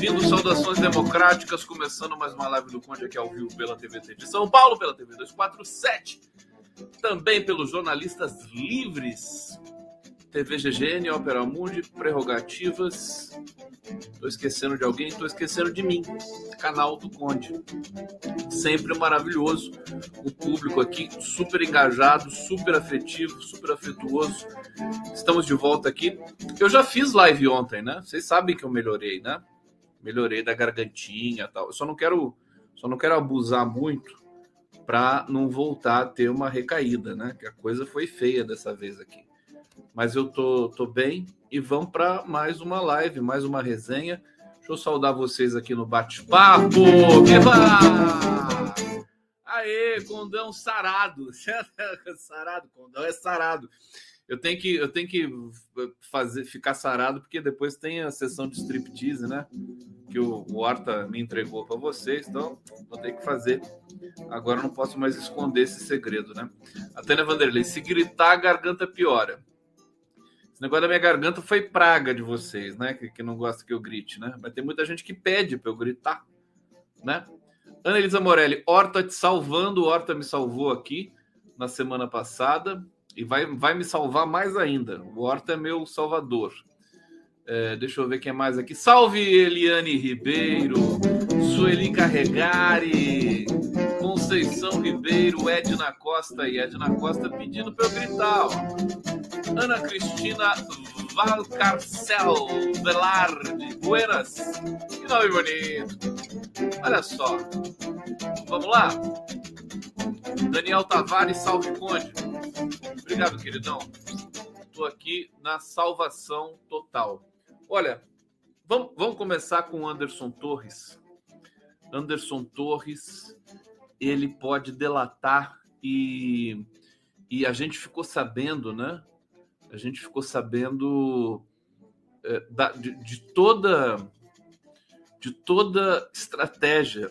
bem-vindos, saudações democráticas. Começando mais uma live do Conde aqui ao vivo pela TVT de São Paulo, pela TV 247. Também pelos jornalistas livres TV GGN, Opera Mundi, Prerrogativas. Tô esquecendo de alguém, tô esquecendo de mim. Canal do Conde. Sempre maravilhoso. O público aqui super engajado, super afetivo, super afetuoso. Estamos de volta aqui. Eu já fiz live ontem, né? Vocês sabem que eu melhorei, né? Melhorei da gargantinha, tal. Eu só não quero, só não quero abusar muito para não voltar a ter uma recaída, né? Que a coisa foi feia dessa vez aqui mas eu tô, tô bem e vamos para mais uma live, mais uma resenha. Deixa eu saudar vocês aqui no bate-papo. Viva! Aê, Condão sarado. sarado, Condão é sarado. Eu tenho que eu tenho que fazer ficar sarado porque depois tem a sessão de striptease, né? Que o, o Horta me entregou para vocês, então vou ter que fazer. Agora não posso mais esconder esse segredo, né? A Tânia Vanderlei, se gritar, a garganta piora. Esse negócio da minha garganta foi praga de vocês, né? Que, que não gosta que eu grite, né? Mas tem muita gente que pede para eu gritar, né? Ana Elisa Morelli, Horta te salvando, Horta me salvou aqui na semana passada e vai, vai me salvar mais ainda. O Horta é meu salvador. É, deixa eu ver quem é mais aqui. Salve Eliane Ribeiro, Sueli Carregari, Conceição Ribeiro, Edna Costa e Edna Costa pedindo para eu gritar. Ó. Ana Cristina Valcarcel Velarde Buenas. Que nome bonito. Olha só. Vamos lá? Daniel Tavares, salve Conde. Obrigado, queridão. Estou aqui na salvação total. Olha, vamos, vamos começar com Anderson Torres. Anderson Torres, ele pode delatar e, e a gente ficou sabendo, né? a gente ficou sabendo é, da, de, de, toda de toda estratégia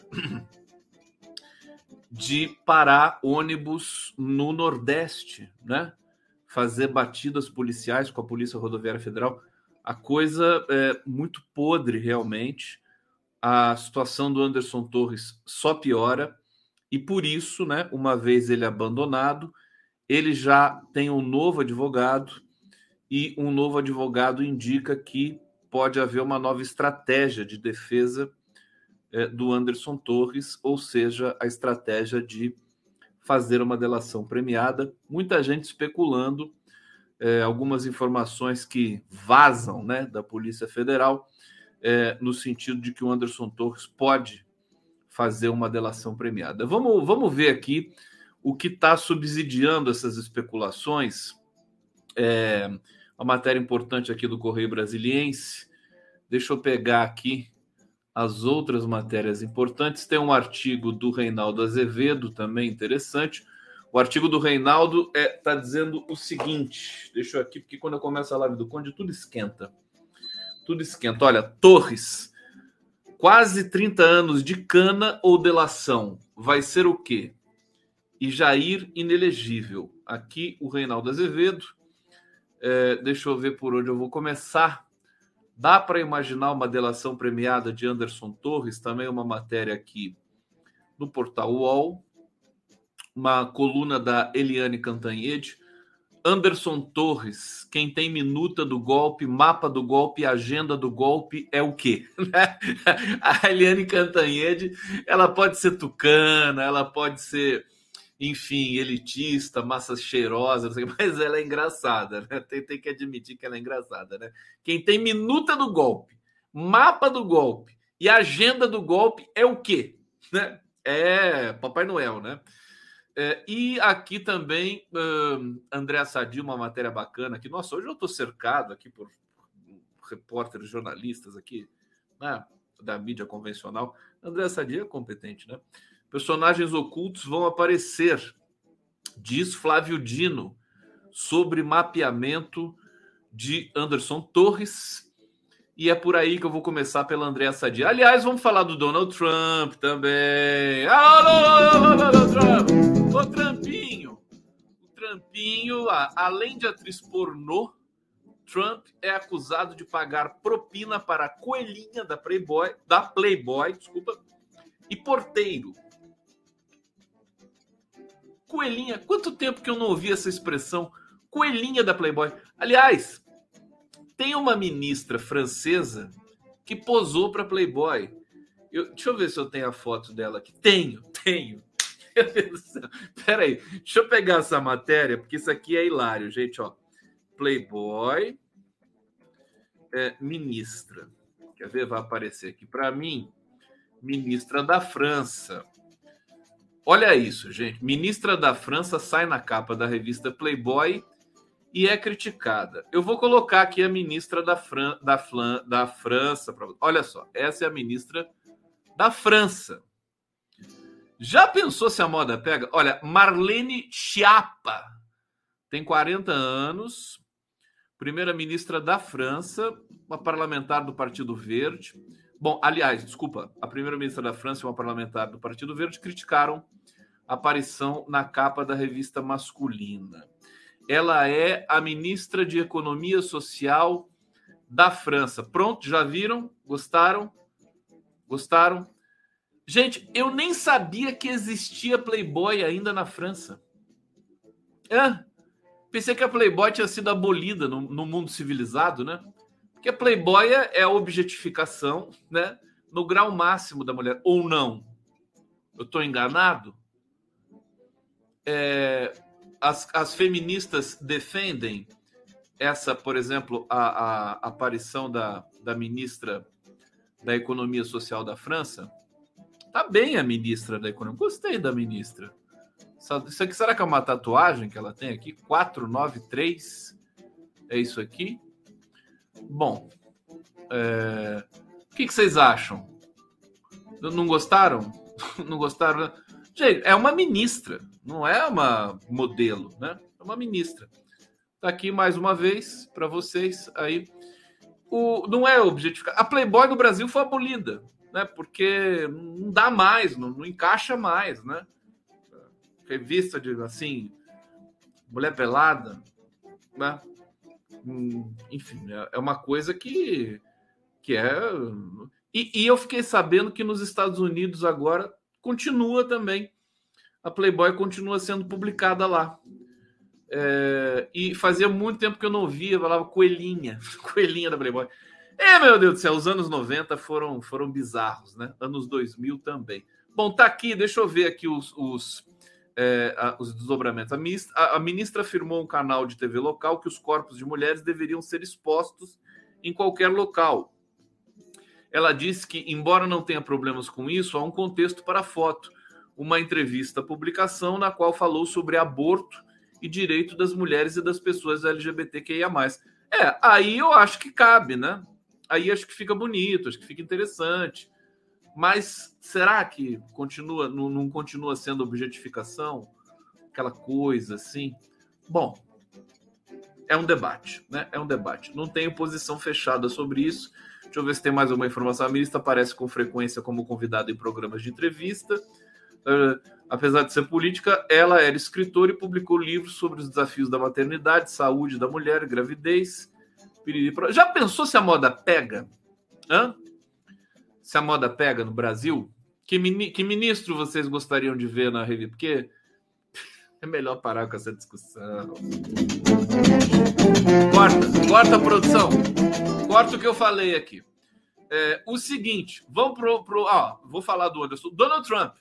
de parar ônibus no Nordeste, né? Fazer batidas policiais com a Polícia Rodoviária Federal. A coisa é muito podre, realmente. A situação do Anderson Torres só piora. E por isso, né, uma vez ele abandonado, ele já tem um novo advogado e um novo advogado indica que pode haver uma nova estratégia de defesa é, do Anderson Torres, ou seja, a estratégia de fazer uma delação premiada. Muita gente especulando, é, algumas informações que vazam né, da Polícia Federal, é, no sentido de que o Anderson Torres pode fazer uma delação premiada. Vamos, vamos ver aqui o que está subsidiando essas especulações. É, uma matéria importante aqui do Correio Brasiliense. Deixa eu pegar aqui as outras matérias importantes. Tem um artigo do Reinaldo Azevedo, também interessante. O artigo do Reinaldo está é, tá dizendo o seguinte: deixa eu aqui, porque quando eu começo a live do Conde, tudo esquenta. Tudo esquenta. Olha, Torres, quase 30 anos de cana ou delação. Vai ser o quê? E Jair inelegível. Aqui o Reinaldo Azevedo é, deixa eu ver por onde eu vou começar. Dá para imaginar uma delação premiada de Anderson Torres, também uma matéria aqui no portal UOL, uma coluna da Eliane Cantanhede. Anderson Torres, quem tem minuta do golpe, mapa do golpe, agenda do golpe é o quê? A Eliane Cantanhede, ela pode ser tucana, ela pode ser enfim, elitista, massa cheirosa, mas ela é engraçada, né? Tem, tem, que admitir que ela é engraçada, né? Quem tem minuta do golpe, mapa do golpe e agenda do golpe é o quê? Né? É Papai Noel, né? É, e aqui também, uh, André Sadi, uma matéria bacana aqui. Nossa, hoje eu estou cercado aqui por repórteres, jornalistas aqui, né, da mídia convencional. André Sadi é competente, né? Personagens ocultos vão aparecer, diz Flávio Dino, sobre mapeamento de Anderson Torres. E é por aí que eu vou começar pela Andréa Sadia. Aliás, vamos falar do Donald Trump também. Alô, Donald Trump! O Trumpinho. O Trumpinho, além de atriz pornô, Trump é acusado de pagar propina para a coelhinha da Playboy, da Playboy, desculpa, e porteiro. Coelhinha, quanto tempo que eu não ouvi essa expressão? Coelhinha da Playboy. Aliás, tem uma ministra francesa que posou para Playboy. Eu, deixa eu ver se eu tenho a foto dela aqui. Tenho, tenho. Peraí, deixa eu pegar essa matéria, porque isso aqui é hilário, gente. Ó. Playboy, é, ministra. Quer ver? Vai aparecer aqui para mim. Ministra da França. Olha isso, gente. Ministra da França sai na capa da revista Playboy e é criticada. Eu vou colocar aqui a ministra da, Fran da, Flan da França. Pra... Olha só, essa é a ministra da França. Já pensou se a moda pega? Olha, Marlene Schiappa tem 40 anos, primeira-ministra da França, uma parlamentar do Partido Verde. Bom, aliás, desculpa, a primeira-ministra da França e uma parlamentar do Partido Verde criticaram a aparição na capa da revista masculina ela é a ministra de Economia Social da França. Pronto, já viram? Gostaram? Gostaram? Gente, eu nem sabia que existia Playboy ainda na França. É, pensei que a Playboy tinha sido abolida no, no mundo civilizado, né? Porque a Playboy é a objetificação, né? No grau máximo da mulher, ou não? Eu estou enganado? É, as, as feministas defendem essa, por exemplo, a, a, aparição da, da ministra da Economia Social da França? Tá bem a ministra da Economia. Gostei da ministra. Isso aqui será que é uma tatuagem que ela tem aqui? 493. É isso aqui? Bom, é... o que, que vocês acham? Não gostaram? Não gostaram? Gente, é uma ministra, não é uma modelo, né? É uma ministra. Tá aqui mais uma vez para vocês aí. O, não é objetivo. A Playboy no Brasil foi abolida, né? Porque não dá mais, não, não encaixa mais, né? Revista de assim, mulher pelada, né? Enfim, é, é uma coisa que, que é. E, e eu fiquei sabendo que nos Estados Unidos agora continua também. A Playboy continua sendo publicada lá. É, e fazia muito tempo que eu não via, falava coelhinha, coelhinha da Playboy. É, meu Deus do céu, os anos 90 foram, foram bizarros, né? Anos 2000 também. Bom, tá aqui, deixa eu ver aqui os, os, é, os desdobramentos. A ministra, a ministra afirmou um canal de TV local que os corpos de mulheres deveriam ser expostos em qualquer local. Ela disse que, embora não tenha problemas com isso, há um contexto para a foto. Uma entrevista, publicação, na qual falou sobre aborto e direito das mulheres e das pessoas LGBTQIA. É, aí eu acho que cabe, né? Aí acho que fica bonito, acho que fica interessante. Mas será que continua, não, não continua sendo objetificação? Aquela coisa assim? Bom, é um debate, né? É um debate. Não tenho posição fechada sobre isso. Deixa eu ver se tem mais alguma informação. A ministra aparece com frequência como convidada em programas de entrevista. Uh, apesar de ser política, ela era escritora e publicou livros sobre os desafios da maternidade, saúde da mulher, gravidez. Já pensou se a moda pega? Hã? Se a moda pega no Brasil? Que, mini, que ministro vocês gostariam de ver na revista? Porque é melhor parar com essa discussão. Corta, corta a produção. Corta o que eu falei aqui. É, o seguinte, vamos pro, pro ó, vou falar do Anderson. Donald Trump.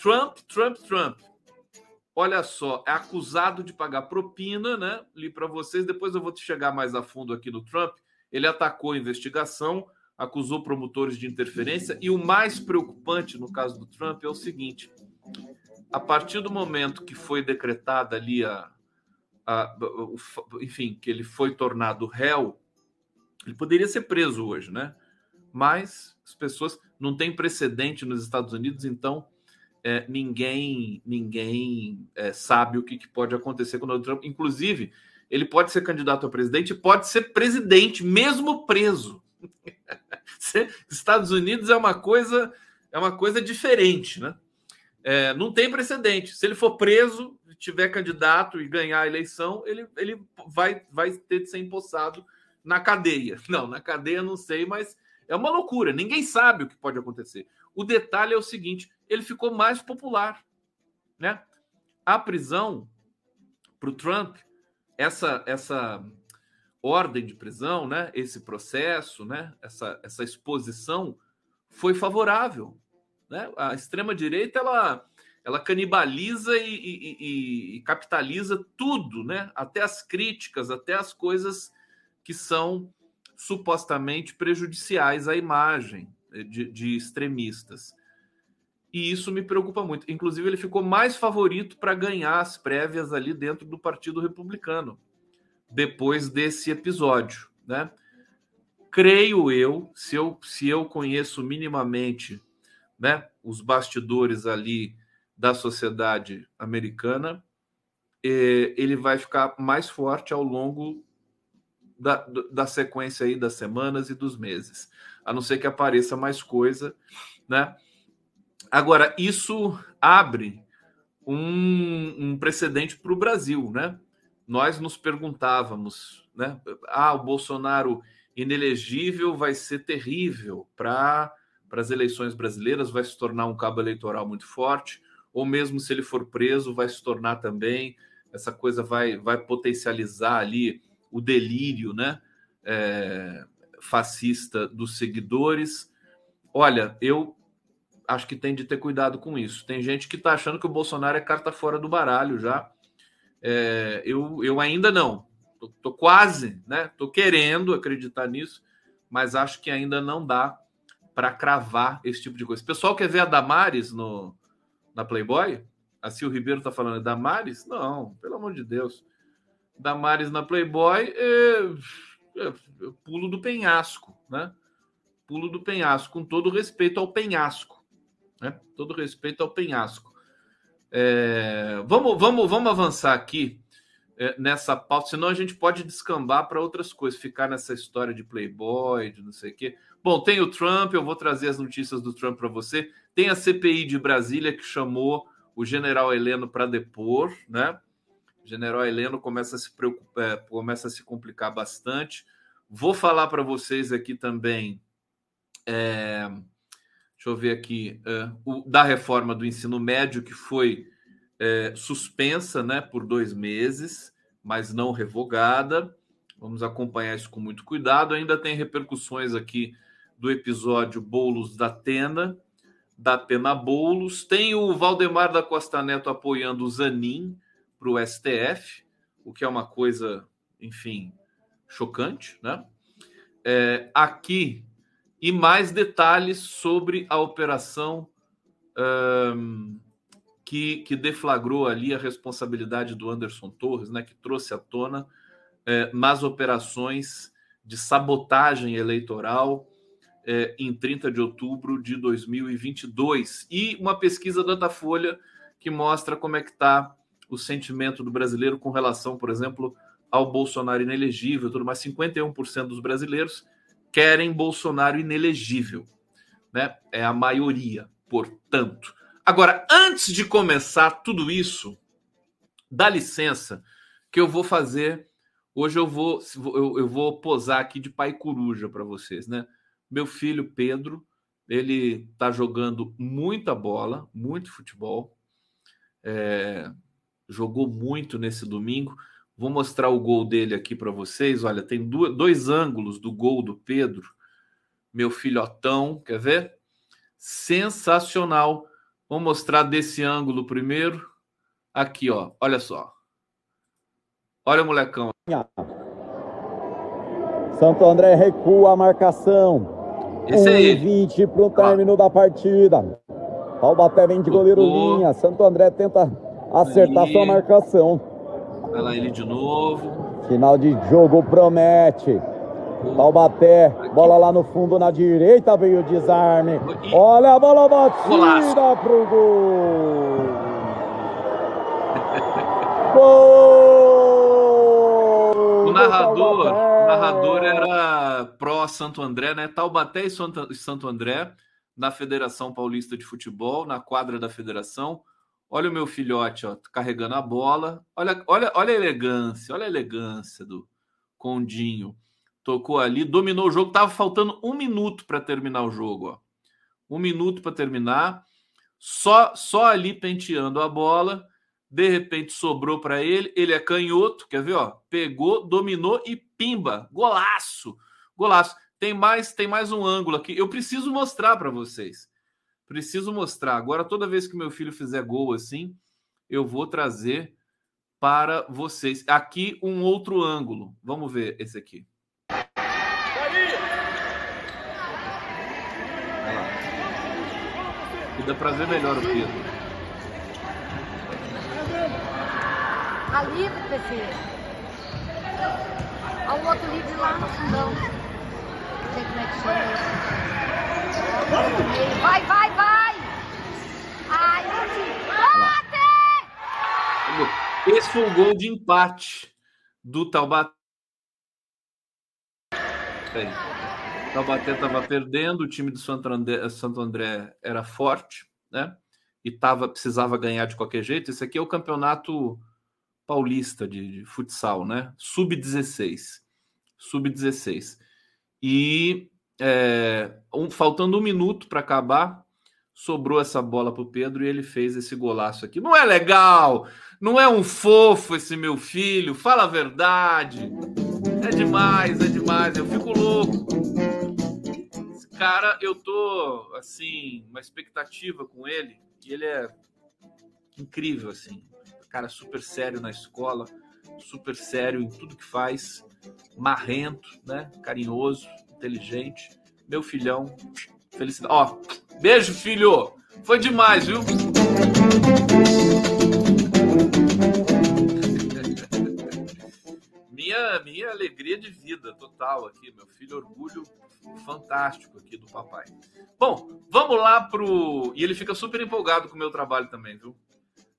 Trump, Trump, Trump. Olha só, é acusado de pagar propina, né? Li para vocês, depois eu vou chegar mais a fundo aqui no Trump. Ele atacou a investigação, acusou promotores de interferência e o mais preocupante no caso do Trump é o seguinte: a partir do momento que foi decretada ali a, a, enfim, que ele foi tornado réu ele poderia ser preso hoje, né? Mas as pessoas não têm precedente nos Estados Unidos, então é, ninguém ninguém é, sabe o que, que, pode acontecer com o Donald Trump. Inclusive, ele pode ser candidato a presidente, pode ser presidente mesmo preso. Estados Unidos é uma coisa é uma coisa diferente, né? É, não tem precedente. Se ele for preso, tiver candidato e ganhar a eleição, ele, ele vai, vai ter de ser empossado na cadeia. Não, na cadeia não sei, mas é uma loucura. Ninguém sabe o que pode acontecer. O detalhe é o seguinte: ele ficou mais popular, né? A prisão para o Trump, essa essa ordem de prisão, né? Esse processo, né? Essa essa exposição foi favorável, né? A extrema direita ela ela canibaliza e, e, e, e, capitaliza tudo, né? Até as críticas, até as coisas que são supostamente prejudiciais à imagem de, de extremistas. E isso me preocupa muito. Inclusive, ele ficou mais favorito para ganhar as prévias ali dentro do Partido Republicano, depois desse episódio, né? Creio eu, se eu, se eu conheço minimamente né, os bastidores ali da sociedade americana, eh, ele vai ficar mais forte ao longo da, da sequência aí das semanas e dos meses, a não ser que apareça mais coisa, né? Agora, isso abre um, um precedente para o Brasil, né? Nós nos perguntávamos, né? Ah, o Bolsonaro inelegível vai ser terrível para as eleições brasileiras, vai se tornar um cabo eleitoral muito forte ou mesmo se ele for preso, vai se tornar também, essa coisa vai, vai potencializar ali o delírio né, é, fascista dos seguidores. Olha, eu acho que tem de ter cuidado com isso. Tem gente que está achando que o Bolsonaro é carta fora do baralho já. É, eu, eu ainda não. Tô, tô quase, né? Tô querendo acreditar nisso, mas acho que ainda não dá para cravar esse tipo de coisa. O pessoal quer ver a Damares no, na Playboy? A Sil Ribeiro tá falando Damares? Não, pelo amor de Deus. Damares na Playboy é, é, é pulo do penhasco, né? Pulo do penhasco, com todo respeito ao penhasco, né? Todo respeito ao penhasco. É, vamos, vamos, vamos avançar aqui é, nessa pauta, senão a gente pode descambar para outras coisas, ficar nessa história de Playboy, de não sei o quê. Bom, tem o Trump, eu vou trazer as notícias do Trump para você. Tem a CPI de Brasília que chamou o general Heleno para depor, né? O general Heleno começa a se preocupar, é, começa a se complicar bastante. Vou falar para vocês aqui também. É, deixa eu ver aqui é, o, da reforma do ensino médio que foi é, suspensa, né, por dois meses, mas não revogada. Vamos acompanhar isso com muito cuidado. Ainda tem repercussões aqui do episódio Bolos da Tena, da Pena Bolos. Tem o Valdemar da Costa Neto apoiando o Zanin para o STF, o que é uma coisa, enfim, chocante, né? É, aqui, e mais detalhes sobre a operação um, que, que deflagrou ali a responsabilidade do Anderson Torres, né? Que trouxe à tona é, operações de sabotagem eleitoral é, em 30 de outubro de 2022. E uma pesquisa da Datafolha que mostra como é que está o sentimento do brasileiro com relação, por exemplo, ao Bolsonaro inelegível, tudo mais. 51% dos brasileiros querem Bolsonaro inelegível, né? É a maioria, portanto. Agora, antes de começar tudo isso, dá licença que eu vou fazer. Hoje eu vou eu, eu vou posar aqui de pai coruja para vocês, né? Meu filho Pedro, ele está jogando muita bola, muito futebol. É, jogou muito nesse domingo. Vou mostrar o gol dele aqui para vocês. Olha, tem dois ângulos do gol do Pedro. Meu filhotão, quer ver? Sensacional. Vou mostrar desse ângulo primeiro. Aqui, ó. Olha só. Olha o molecão. Santo André recua a marcação. Esse 1 e 20 para o término da partida. Taubaté vem de goleiro linha. Santo André tenta acertar aí. sua marcação. Vai lá ele de novo. Final de jogo promete. Taubaté, bola lá no fundo na direita, veio o desarme. Olha a bola batida pro gol. gol! O narrador, o narrador era pró Santo André, né? Taubaté e Santo André, na Federação Paulista de Futebol, na quadra da federação. Olha o meu filhote, ó, carregando a bola. Olha, olha, olha a elegância, olha a elegância do Condinho. Tocou ali, dominou o jogo. Tava faltando um minuto para terminar o jogo, ó. Um minuto para terminar. Só, só ali penteando a bola de repente sobrou para ele, ele é canhoto, quer ver, ó? Pegou, dominou e pimba, golaço. Golaço. Tem mais, tem mais um ângulo aqui. Eu preciso mostrar para vocês. Preciso mostrar. Agora toda vez que meu filho fizer gol assim, eu vou trazer para vocês. Aqui um outro ângulo. Vamos ver esse aqui. E dá para ver melhor o Pedro. Livre, PC. Olha o outro livre lá no fundão. Vai, vai, vai! Ai, bate! Esse foi o gol de empate do Taubaté. Taubaté estava perdendo, o time do Santo André, Santo André era forte, né? E tava, precisava ganhar de qualquer jeito. Esse aqui é o campeonato paulista de, de futsal, né? Sub-16. Sub-16. E é, um, faltando um minuto para acabar, sobrou essa bola para o Pedro e ele fez esse golaço aqui. Não é legal? Não é um fofo esse meu filho? Fala a verdade. É demais, é demais. Eu fico louco. Esse cara, eu tô assim, uma expectativa com ele. E ele é incrível, assim cara super sério na escola, super sério em tudo que faz, marrento, né? Carinhoso, inteligente. Meu filhão, felicidade. Ó, beijo, filho! Foi demais, viu? minha, minha alegria de vida total aqui, meu filho, orgulho fantástico aqui do papai. Bom, vamos lá pro. E ele fica super empolgado com o meu trabalho também, viu?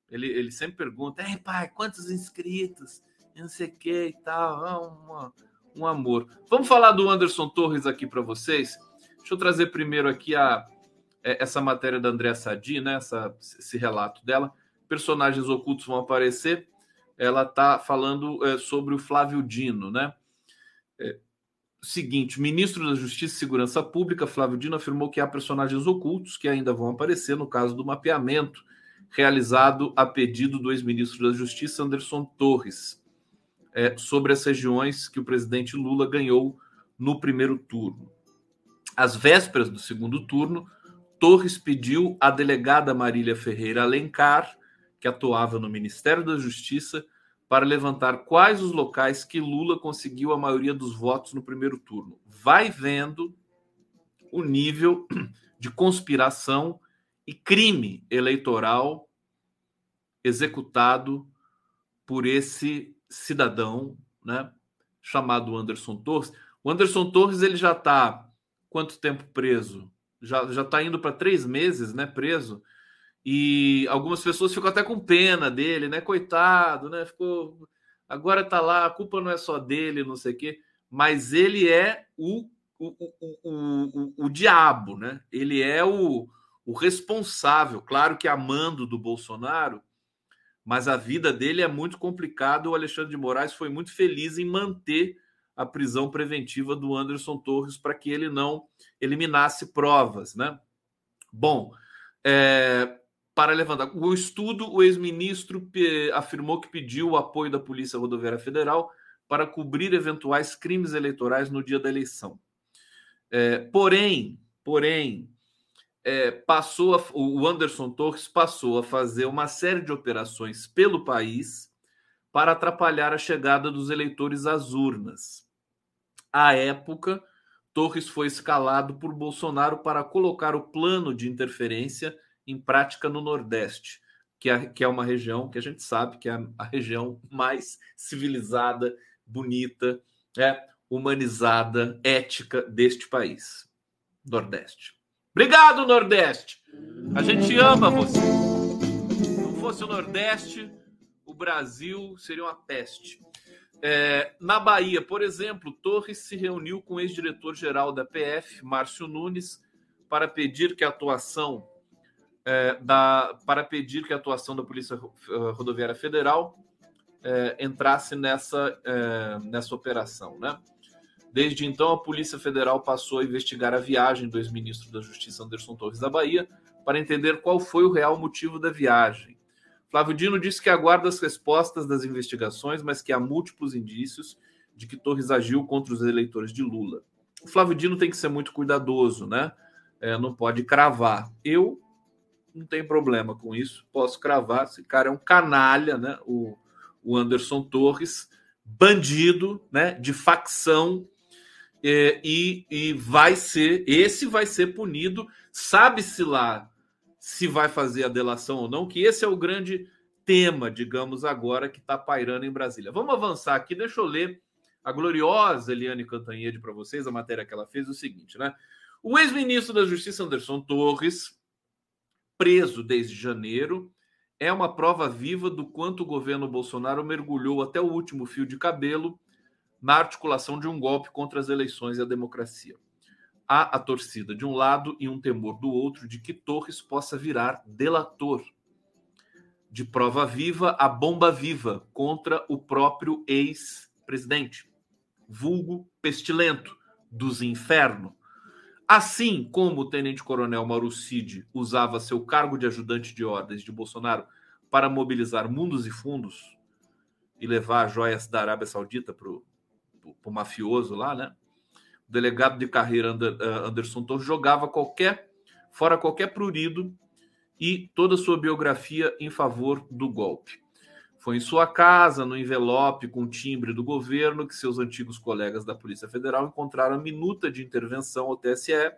Ele, ele sempre pergunta: Ei, pai, quantos inscritos? Não sei o que e tal. É um amor. Vamos falar do Anderson Torres aqui para vocês. Deixa eu trazer primeiro aqui a, é, essa matéria da Andréa Sadi, né? Essa, esse relato dela. Personagens ocultos vão aparecer. Ela está falando é, sobre o Flávio Dino, né? É, seguinte, ministro da Justiça e Segurança Pública, Flávio Dino, afirmou que há personagens ocultos que ainda vão aparecer no caso do mapeamento realizado a pedido do ex-ministro da Justiça, Anderson Torres, é, sobre as regiões que o presidente Lula ganhou no primeiro turno. Às vésperas do segundo turno, Torres pediu à delegada Marília Ferreira Alencar, que atuava no Ministério da Justiça, para levantar quais os locais que Lula conseguiu a maioria dos votos no primeiro turno. Vai vendo o nível de conspiração e crime eleitoral executado por esse cidadão, né, chamado Anderson Torres. O Anderson Torres ele já está quanto tempo preso? Já já está indo para três meses, né, preso. E algumas pessoas ficam até com pena dele, né, coitado, né, ficou agora está lá, a culpa não é só dele, não sei o quê, mas ele é o o, o, o, o, o diabo, né? Ele é o, o responsável, claro que amando do Bolsonaro, mas a vida dele é muito complicada. O Alexandre de Moraes foi muito feliz em manter a prisão preventiva do Anderson Torres para que ele não eliminasse provas, né? Bom, é, para levantar o estudo, o ex-ministro afirmou que pediu o apoio da Polícia Rodoviária Federal para cobrir eventuais crimes eleitorais no dia da eleição. É, porém, porém, é, passou a, o Anderson Torres passou a fazer uma série de operações pelo país para atrapalhar a chegada dos eleitores às urnas. À época, Torres foi escalado por Bolsonaro para colocar o plano de interferência em prática no Nordeste, que é, que é uma região que a gente sabe que é a, a região mais civilizada, bonita, é, humanizada, ética deste país, Nordeste. Obrigado, Nordeste. A gente ama você. Se não fosse o Nordeste, o Brasil seria uma peste. É, na Bahia, por exemplo, Torres se reuniu com o ex-diretor-geral da PF, Márcio Nunes, para pedir que a atuação é, da, para pedir que a atuação da Polícia Rodoviária Federal é, entrasse nessa, é, nessa operação. Né? Desde então, a Polícia Federal passou a investigar a viagem do ex-ministro da Justiça Anderson Torres da Bahia para entender qual foi o real motivo da viagem. Flávio Dino disse que aguarda as respostas das investigações, mas que há múltiplos indícios de que Torres agiu contra os eleitores de Lula. O Flávio Dino tem que ser muito cuidadoso, né? É, não pode cravar. Eu não tenho problema com isso, posso cravar. Esse cara é um canalha, né? O, o Anderson Torres, bandido, né? De facção. É, e, e vai ser, esse vai ser punido. Sabe-se lá se vai fazer a delação ou não, que esse é o grande tema, digamos, agora que está pairando em Brasília. Vamos avançar aqui, deixa eu ler a gloriosa Eliane Cantanhede para vocês, a matéria que ela fez, o seguinte, né? O ex-ministro da Justiça, Anderson Torres, preso desde janeiro, é uma prova viva do quanto o governo Bolsonaro mergulhou até o último fio de cabelo na articulação de um golpe contra as eleições e a democracia. Há a torcida de um lado e um temor do outro de que Torres possa virar delator. De prova viva a bomba viva contra o próprio ex-presidente, vulgo pestilento dos infernos. Assim como o tenente-coronel Mauro Cid usava seu cargo de ajudante de ordens de Bolsonaro para mobilizar mundos e fundos e levar joias da Arábia Saudita para o mafioso lá, né? delegado de carreira eh, Anderson Torres jogava qualquer fora qualquer prurido e toda sua biografia em favor do golpe. Foi em sua casa, no envelope com timbre do governo, que seus antigos colegas da Polícia Federal encontraram a minuta de intervenção ao TSE,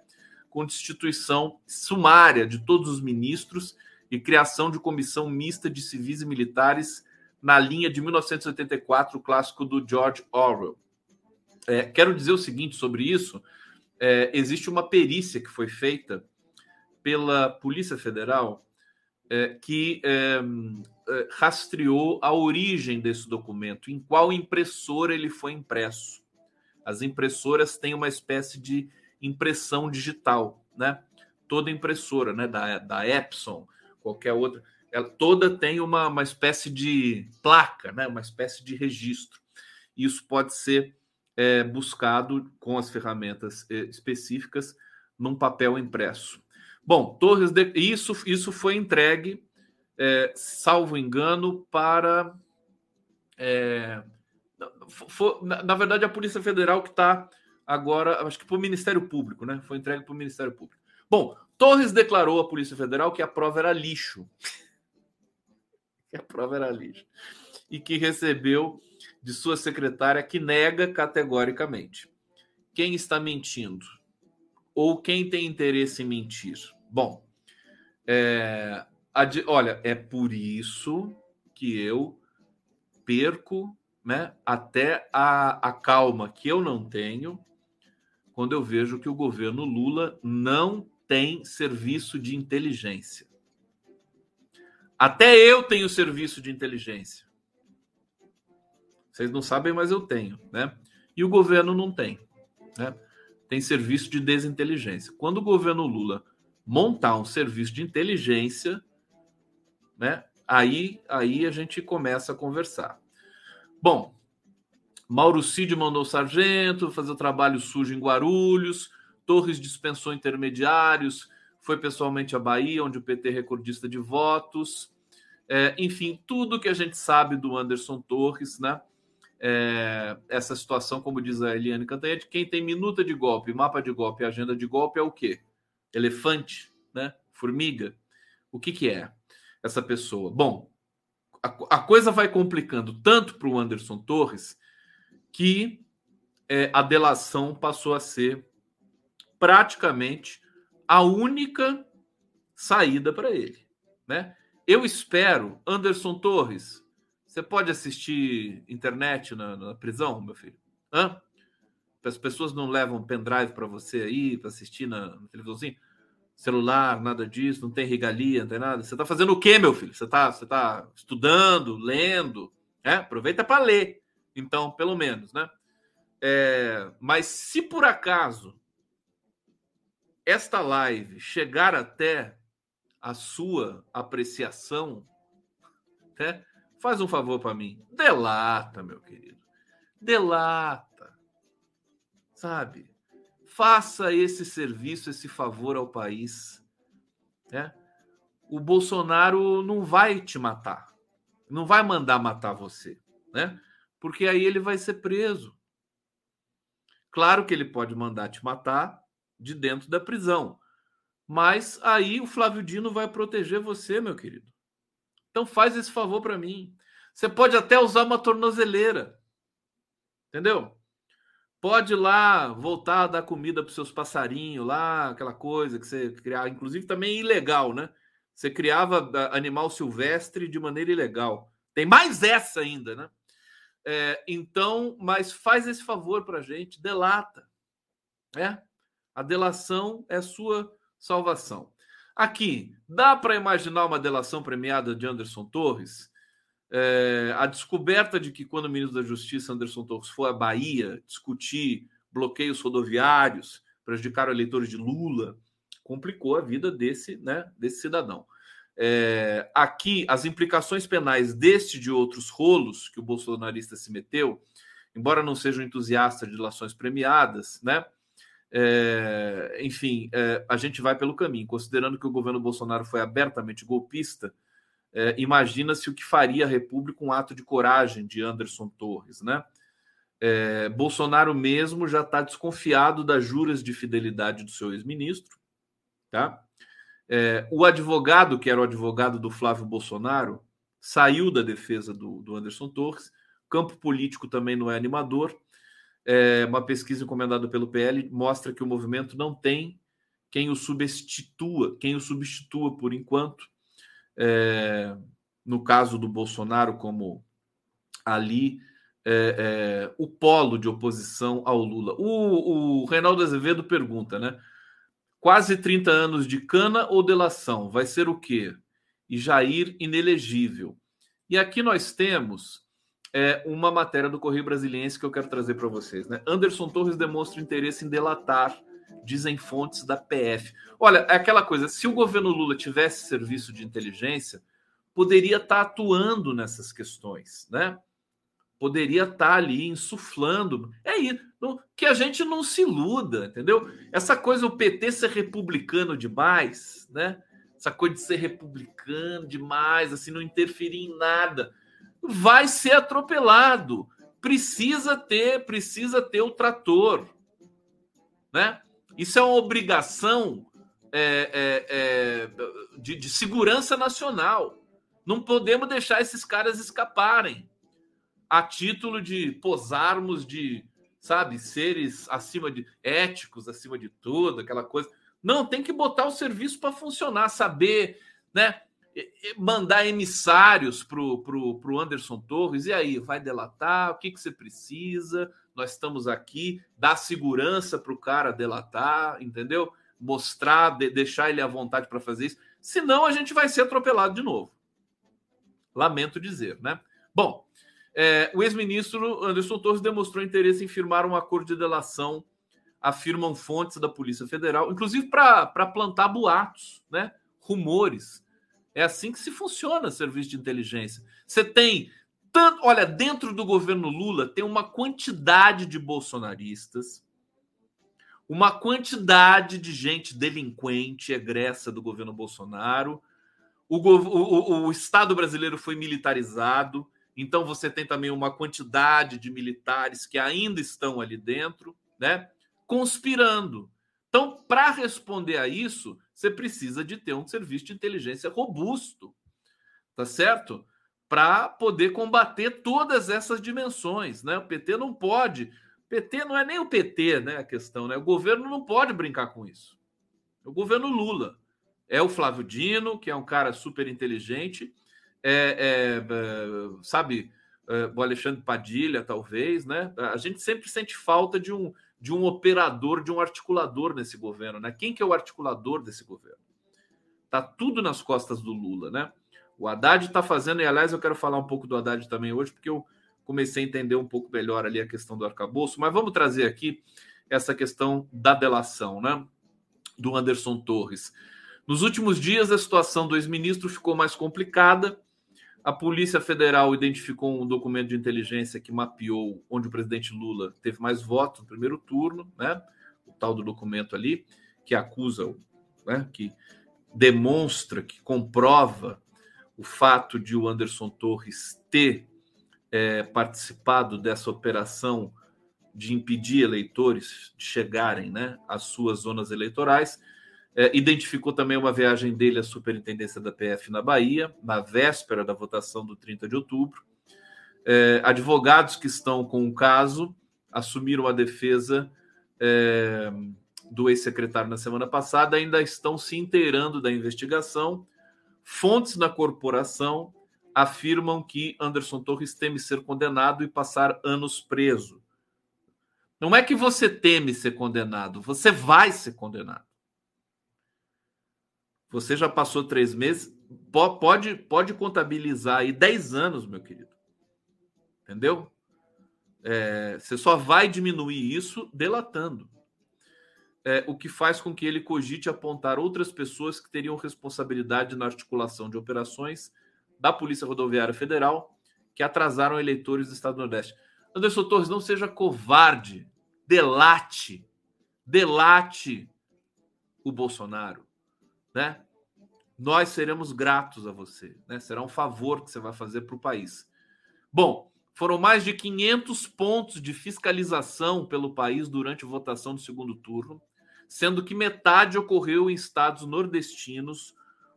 com destituição sumária de todos os ministros e criação de comissão mista de civis e militares na linha de 1984, o clássico do George Orwell. É, quero dizer o seguinte sobre isso: é, existe uma perícia que foi feita pela Polícia Federal é, que é, é, rastreou a origem desse documento, em qual impressora ele foi impresso. As impressoras têm uma espécie de impressão digital, né? Toda impressora, né? Da, da Epson, qualquer outra, ela toda tem uma, uma espécie de placa, né? Uma espécie de registro. Isso pode ser é, buscado com as ferramentas é, específicas num papel impresso. Bom, Torres, de... isso, isso foi entregue, é, salvo engano, para. É, for, na, na, verdade, a Polícia Federal que está agora, acho que para o Ministério Público, né? Foi entregue para o Ministério Público. Bom, Torres declarou à Polícia Federal que a prova era lixo. que a prova era lixo. E que recebeu de sua secretária que nega categoricamente. Quem está mentindo? Ou quem tem interesse em mentir? Bom, é, olha, é por isso que eu perco né, até a, a calma que eu não tenho quando eu vejo que o governo Lula não tem serviço de inteligência. Até eu tenho serviço de inteligência. Vocês não sabem, mas eu tenho, né? E o governo não tem, né? Tem serviço de desinteligência. Quando o governo Lula montar um serviço de inteligência, né? Aí, aí a gente começa a conversar. Bom, Mauro Cid mandou o sargento fazer o trabalho sujo em Guarulhos, Torres dispensou intermediários, foi pessoalmente à Bahia, onde o PT é recordista de votos. É, enfim, tudo que a gente sabe do Anderson Torres, né? É, essa situação, como diz a Eliane Cantanhete, quem tem minuta de golpe, mapa de golpe, agenda de golpe é o quê? Elefante, né? Formiga. O que, que é essa pessoa? Bom, a, a coisa vai complicando tanto para o Anderson Torres que é, a delação passou a ser praticamente a única saída para ele, né? Eu espero, Anderson Torres, você pode assistir internet na, na prisão, meu filho? Hã? As pessoas não levam pendrive para você aí, para assistir na, na televisãozinho? Celular, nada disso, não tem regalia, não tem nada. Você está fazendo o quê, meu filho? Você está você tá estudando, lendo? É? Aproveita para ler. Então, pelo menos, né? É, mas se por acaso esta live chegar até a sua apreciação, né? Faz um favor para mim, delata, meu querido, delata, sabe? Faça esse serviço, esse favor ao país, né? O Bolsonaro não vai te matar, não vai mandar matar você, né? Porque aí ele vai ser preso. Claro que ele pode mandar te matar de dentro da prisão. Mas aí o Flávio Dino vai proteger você, meu querido. Então faz esse favor para mim. Você pode até usar uma tornozeleira. Entendeu? Pode ir lá voltar a dar comida para seus passarinhos lá, aquela coisa que você criava, inclusive também ilegal, né? Você criava ah, animal silvestre de maneira ilegal. Tem mais essa ainda, né? É, então, mas faz esse favor para gente, delata. É? A delação é sua salvação. Aqui, dá para imaginar uma delação premiada de Anderson Torres? É, a descoberta de que, quando o ministro da Justiça, Anderson Torres, foi à Bahia discutir bloqueios rodoviários, prejudicaram eleitores de Lula, complicou a vida desse, né, desse cidadão. É, aqui, as implicações penais deste de outros rolos que o bolsonarista se meteu, embora não seja um entusiasta de delações premiadas, né? É, enfim, é, a gente vai pelo caminho. Considerando que o governo Bolsonaro foi abertamente golpista, é, imagina-se o que faria a República um ato de coragem de Anderson Torres, né? É, Bolsonaro mesmo já está desconfiado das juras de fidelidade do seu ex-ministro, tá? É, o advogado, que era o advogado do Flávio Bolsonaro, saiu da defesa do, do Anderson Torres. Campo político também não é animador é, uma pesquisa encomendada pelo PL mostra que o movimento não tem quem o substitua, quem o substitua por enquanto. É, no caso do Bolsonaro, como ali é, é, o polo de oposição ao Lula. O, o Reinaldo Azevedo pergunta, né? Quase 30 anos de cana ou delação? Vai ser o quê? E Jair inelegível. E aqui nós temos é uma matéria do Correio Brasiliense que eu quero trazer para vocês. Né? Anderson Torres demonstra interesse em delatar, dizem fontes da PF. Olha, é aquela coisa: se o governo Lula tivesse serviço de inteligência, poderia estar tá atuando nessas questões, né? Poderia estar tá ali insuflando. É isso. Que a gente não se iluda, entendeu? Essa coisa, o PT ser republicano demais, né? Essa coisa de ser republicano demais, assim, não interferir em nada vai ser atropelado. Precisa ter, precisa ter o trator, né? Isso é uma obrigação é, é, é, de, de segurança nacional. Não podemos deixar esses caras escaparem a título de posarmos de, sabe, seres acima de éticos, acima de tudo, aquela coisa. Não, tem que botar o serviço para funcionar, saber, né? Mandar emissários para o Anderson Torres, e aí, vai delatar? O que, que você precisa? Nós estamos aqui, dar segurança para o cara delatar, entendeu? Mostrar, de, deixar ele à vontade para fazer isso. Senão a gente vai ser atropelado de novo. Lamento dizer, né? Bom, é, o ex-ministro Anderson Torres demonstrou interesse em firmar um acordo de delação, afirmam fontes da Polícia Federal, inclusive para plantar boatos, né? rumores é assim que se funciona serviço de inteligência. Você tem tanto, olha, dentro do governo Lula tem uma quantidade de bolsonaristas, uma quantidade de gente delinquente, egressa do governo Bolsonaro. O, o, o, Estado brasileiro foi militarizado, então você tem também uma quantidade de militares que ainda estão ali dentro, né? Conspirando. Então, para responder a isso, você precisa de ter um serviço de inteligência robusto, tá certo? Para poder combater todas essas dimensões, né? O PT não pode, PT não é nem o PT, né? A questão, né? O governo não pode brincar com isso. É o governo Lula é o Flávio Dino, que é um cara super inteligente, é, é, é sabe, é, o Alexandre Padilha, talvez, né? A gente sempre sente falta de um de um operador, de um articulador nesse governo, né? Quem que é o articulador desse governo? Tá tudo nas costas do Lula, né? O Haddad está fazendo, e aliás eu quero falar um pouco do Haddad também hoje, porque eu comecei a entender um pouco melhor ali a questão do arcabouço, mas vamos trazer aqui essa questão da delação, né? Do Anderson Torres. Nos últimos dias, a situação do ex-ministro ficou mais complicada. A Polícia Federal identificou um documento de inteligência que mapeou onde o presidente Lula teve mais votos no primeiro turno, né? O tal do documento ali, que acusa, né? que demonstra, que comprova o fato de o Anderson Torres ter é, participado dessa operação de impedir eleitores de chegarem né, às suas zonas eleitorais. É, identificou também uma viagem dele à superintendência da PF na Bahia, na véspera da votação do 30 de outubro. É, advogados que estão com o caso assumiram a defesa é, do ex-secretário na semana passada, ainda estão se inteirando da investigação. Fontes na corporação afirmam que Anderson Torres teme ser condenado e passar anos preso. Não é que você teme ser condenado, você vai ser condenado. Você já passou três meses, pode, pode contabilizar aí dez anos, meu querido. Entendeu? É, você só vai diminuir isso delatando. É, o que faz com que ele cogite apontar outras pessoas que teriam responsabilidade na articulação de operações da Polícia Rodoviária Federal que atrasaram eleitores do Estado do Nordeste. Anderson Torres, não seja covarde. Delate. Delate o Bolsonaro né? Nós seremos gratos a você, né? Será um favor que você vai fazer para o país. Bom, foram mais de 500 pontos de fiscalização pelo país durante a votação do segundo turno, sendo que metade ocorreu em estados nordestinos,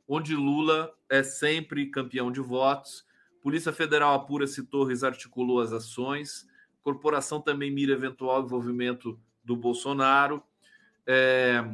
onde Lula é sempre campeão de votos. Polícia Federal apura se Torres articulou as ações. Corporação também mira eventual envolvimento do Bolsonaro. É,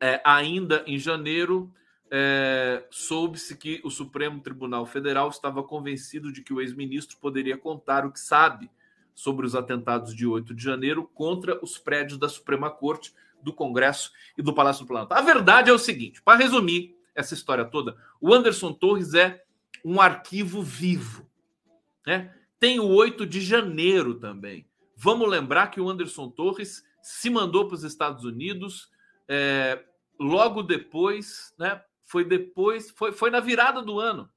é, ainda em janeiro, é, soube-se que o Supremo Tribunal Federal estava convencido de que o ex-ministro poderia contar o que sabe sobre os atentados de 8 de janeiro contra os prédios da Suprema Corte, do Congresso e do Palácio do Planalto. A verdade é o seguinte: para resumir essa história toda, o Anderson Torres é um arquivo vivo. Né? Tem o 8 de janeiro também. Vamos lembrar que o Anderson Torres se mandou para os Estados Unidos é, logo depois, né? Foi depois, foi, foi na virada do ano.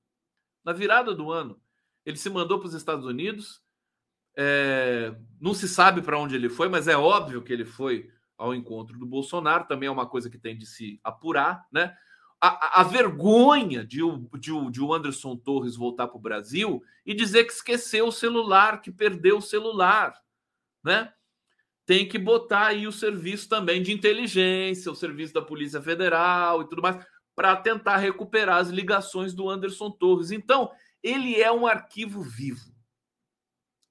Na virada do ano. Ele se mandou para os Estados Unidos. É, não se sabe para onde ele foi, mas é óbvio que ele foi ao encontro do Bolsonaro. Também é uma coisa que tem de se apurar, né? A, a, a vergonha de o, de, o, de o Anderson Torres voltar para o Brasil e dizer que esqueceu o celular, que perdeu o celular, né? Tem que botar aí o serviço também de inteligência, o serviço da Polícia Federal e tudo mais, para tentar recuperar as ligações do Anderson Torres. Então, ele é um arquivo vivo.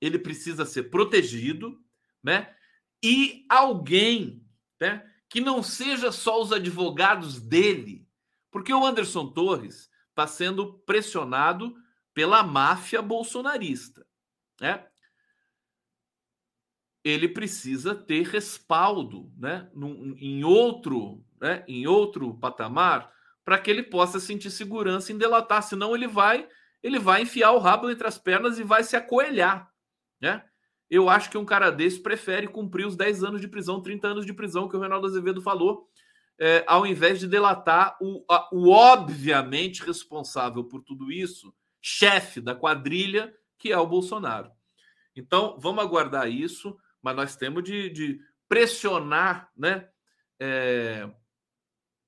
Ele precisa ser protegido, né? E alguém, né, que não seja só os advogados dele, porque o Anderson Torres está sendo pressionado pela máfia bolsonarista, né? Ele precisa ter respaldo né, num, em outro né, em outro patamar para que ele possa sentir segurança em delatar, senão ele vai ele vai enfiar o rabo entre as pernas e vai se acoelhar. Né? Eu acho que um cara desse prefere cumprir os 10 anos de prisão, 30 anos de prisão que o Reinaldo Azevedo falou, é, ao invés de delatar o, a, o obviamente responsável por tudo isso, chefe da quadrilha, que é o Bolsonaro. Então, vamos aguardar isso mas nós temos de, de pressionar, né? É,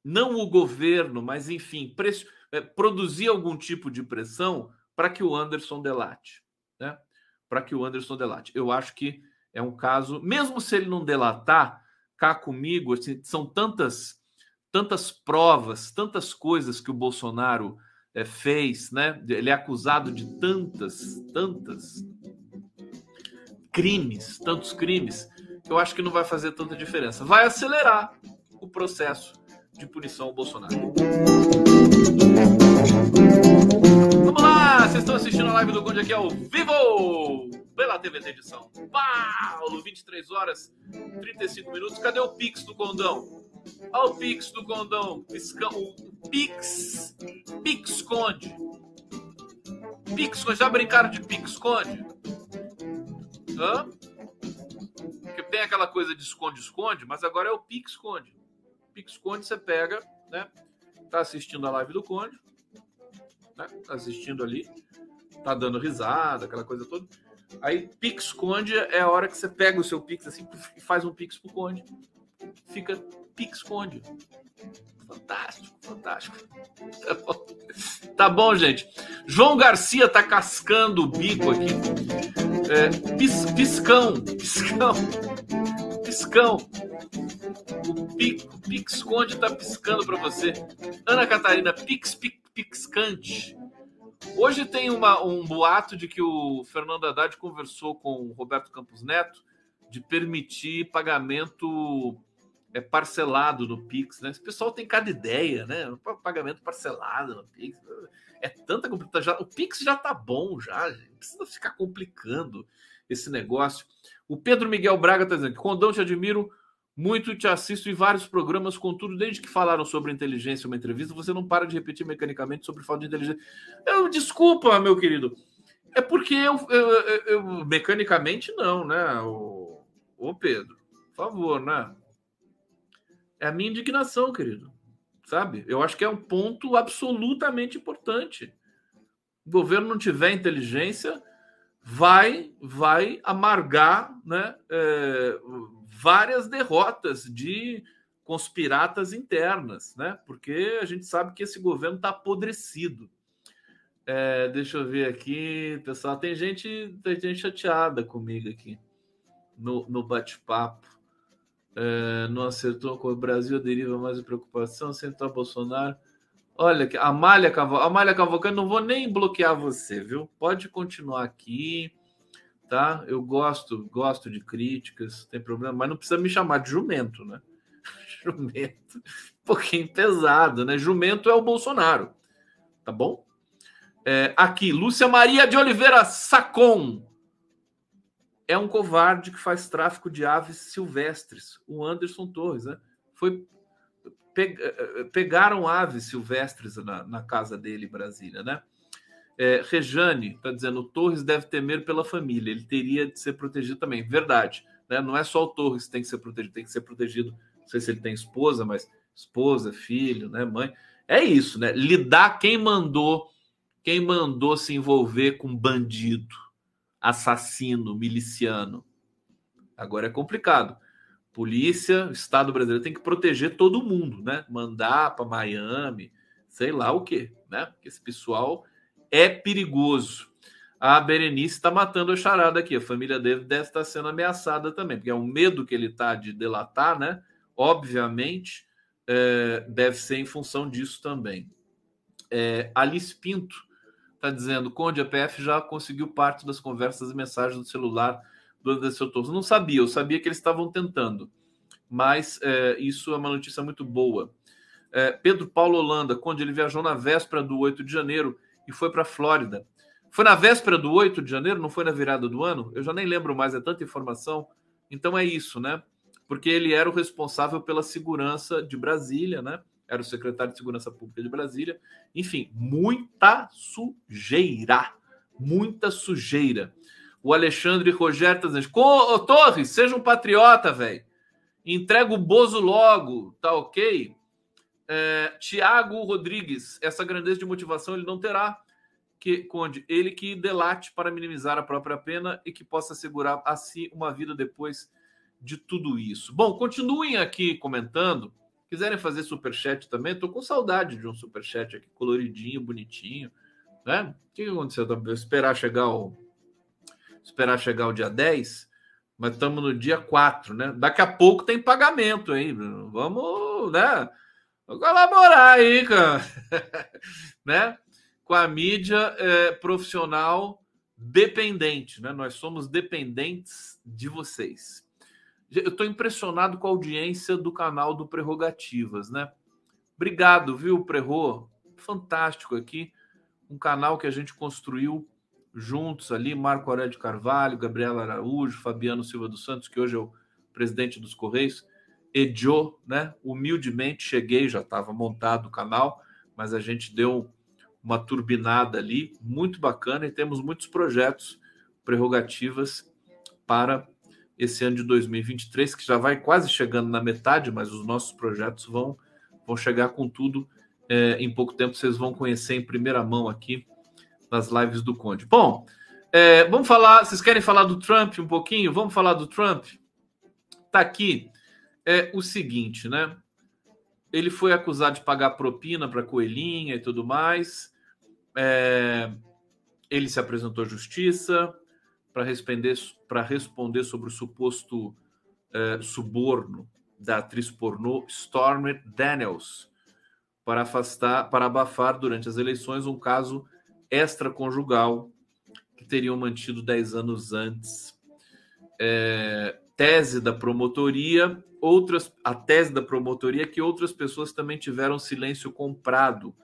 não o governo, mas enfim, press, é, produzir algum tipo de pressão para que o Anderson delate, né? Para que o Anderson delate. Eu acho que é um caso, mesmo se ele não delatar, cá comigo, assim, são tantas tantas provas, tantas coisas que o Bolsonaro é, fez, né? Ele é acusado de tantas, tantas crimes, tantos crimes, eu acho que não vai fazer tanta diferença. Vai acelerar o processo de punição ao Bolsonaro. Vamos lá, vocês estão assistindo a live do Conde aqui ao vivo pela TVT de São Paulo, 23 horas 35 minutos. Cadê o Pix do Condão? Olha o Pix do Condão, o Pix, Pix Conde. Pix Conde, já brincaram de Pix Conde? Hã? Porque tem aquela coisa de esconde-esconde, mas agora é o pique-esconde. Pique-esconde você pega, né? Tá assistindo a live do Conde, né? Tá assistindo ali, tá dando risada, aquela coisa toda. Aí, Pix Conde é a hora que você pega o seu Pix assim e faz um Pix pro Conde. Fica Pix Conde. Fantástico, fantástico. Tá bom. tá bom, gente. João Garcia tá cascando o bico aqui. É, pis, piscão, piscão, piscão. O, pic, o Pix Conde tá piscando para você. Ana Catarina, Pix, Pix, Pixcante. Hoje tem uma, um boato de que o Fernando Haddad conversou com o Roberto Campos Neto de permitir pagamento é, parcelado no Pix, né? Esse pessoal tem cada ideia, né? Pagamento parcelado no Pix. É tanta complicação. O Pix já tá bom, já. Não precisa ficar complicando esse negócio. O Pedro Miguel Braga tá dizendo que Condão te admiro muito, te assisto em vários programas, contudo, desde que falaram sobre inteligência uma entrevista, você não para de repetir mecanicamente sobre falta de inteligência. Eu, desculpa, meu querido. É porque eu, eu, eu, mecanicamente não, né? O, o Pedro, por favor, né? É a minha indignação, querido. Sabe? Eu acho que é um ponto absolutamente importante. O governo não tiver inteligência, vai vai amargar, né? É, várias derrotas de conspiratas internas, né? Porque a gente sabe que esse governo está apodrecido. É, deixa eu ver aqui, pessoal. Tem gente, tem gente chateada comigo aqui no, no bate-papo. É, não acertou com o Brasil deriva mais preocupação, sentar Bolsonaro. Olha, a Amália Cavalcante, Amália Cavalcante, não vou nem bloquear você, viu? Pode continuar aqui tá? Eu gosto, gosto de críticas, tem problema, mas não precisa me chamar de jumento, né? Jumento, um pouquinho pesado, né? Jumento é o Bolsonaro, tá bom? É, aqui, Lúcia Maria de Oliveira Sacon. É um covarde que faz tráfico de aves silvestres. O Anderson Torres, né? Foi pe, é, é, pegaram aves silvestres na, na casa dele em Brasília, né? É, Rejane está dizendo: o Torres deve temer pela família, ele teria de ser protegido também. Verdade, né? não é só o Torres que tem que ser protegido, tem que ser protegido. Não sei se ele tem esposa, mas esposa, filho, né, mãe. É isso, né? Lidar quem mandou, quem mandou se envolver com bandido, assassino, miliciano. Agora é complicado. Polícia, Estado brasileiro tem que proteger todo mundo, né? Mandar para Miami, sei lá o quê, né? Porque esse pessoal é perigoso. A Berenice está matando a charada aqui. A família dele deve estar sendo ameaçada também, porque é um medo que ele está de delatar, né? Obviamente, é, deve ser em função disso também. É, Alice Pinto está dizendo: Conde, a PF já conseguiu parte das conversas e mensagens do celular do Anderson Torres. Não sabia, eu sabia que eles estavam tentando, mas é, isso é uma notícia muito boa. É, Pedro Paulo Holanda, Conde, ele viajou na véspera do 8 de janeiro e foi para a Flórida. Foi na véspera do 8 de janeiro, não foi na virada do ano? Eu já nem lembro mais, é tanta informação. Então é isso, né? Porque ele era o responsável pela segurança de Brasília, né? Era o secretário de Segurança Pública de Brasília. Enfim, muita sujeira. Muita sujeira. O Alexandre Rogério tá dizendo: Ô, Torres, seja um patriota, velho. Entrega o Bozo logo, tá ok? É, Tiago Rodrigues, essa grandeza de motivação ele não terá, que Conde, ele que delate para minimizar a própria pena e que possa assegurar a si uma vida depois de tudo isso. Bom, continuem aqui comentando. Quiserem fazer super chat também, estou com saudade de um super chat aqui coloridinho, bonitinho, né? O que, aconteceu? Esperar chegar o esperar chegar o dia 10, mas estamos no dia 4, né? Daqui a pouco tem pagamento aí, Vamos, né? Vou colaborar aí, cara. né? Com a mídia é, profissional dependente, né? Nós somos dependentes de vocês. Eu estou impressionado com a audiência do canal do Prerrogativas, né? Obrigado, viu, Prerro? Fantástico aqui. Um canal que a gente construiu juntos ali, Marco Aurélio de Carvalho, Gabriela Araújo, Fabiano Silva dos Santos, que hoje é o presidente dos Correios. Edio, né? Humildemente cheguei, já estava montado o canal, mas a gente deu uma turbinada ali, muito bacana, e temos muitos projetos, prerrogativas para esse ano de 2023, que já vai quase chegando na metade, mas os nossos projetos vão, vão chegar com tudo é, em pouco tempo. Vocês vão conhecer em primeira mão aqui nas lives do Conde. Bom, é, vamos falar. Vocês querem falar do Trump um pouquinho? Vamos falar do Trump? Tá aqui. É o seguinte, né? Ele foi acusado de pagar propina para Coelhinha e tudo mais. É, ele se apresentou à justiça para responder, responder sobre o suposto é, suborno da atriz pornô Stormy Daniels para afastar, para abafar durante as eleições um caso extraconjugal que teriam mantido 10 anos antes. É, tese da promotoria, outras a tese da promotoria é que outras pessoas também tiveram silêncio comprado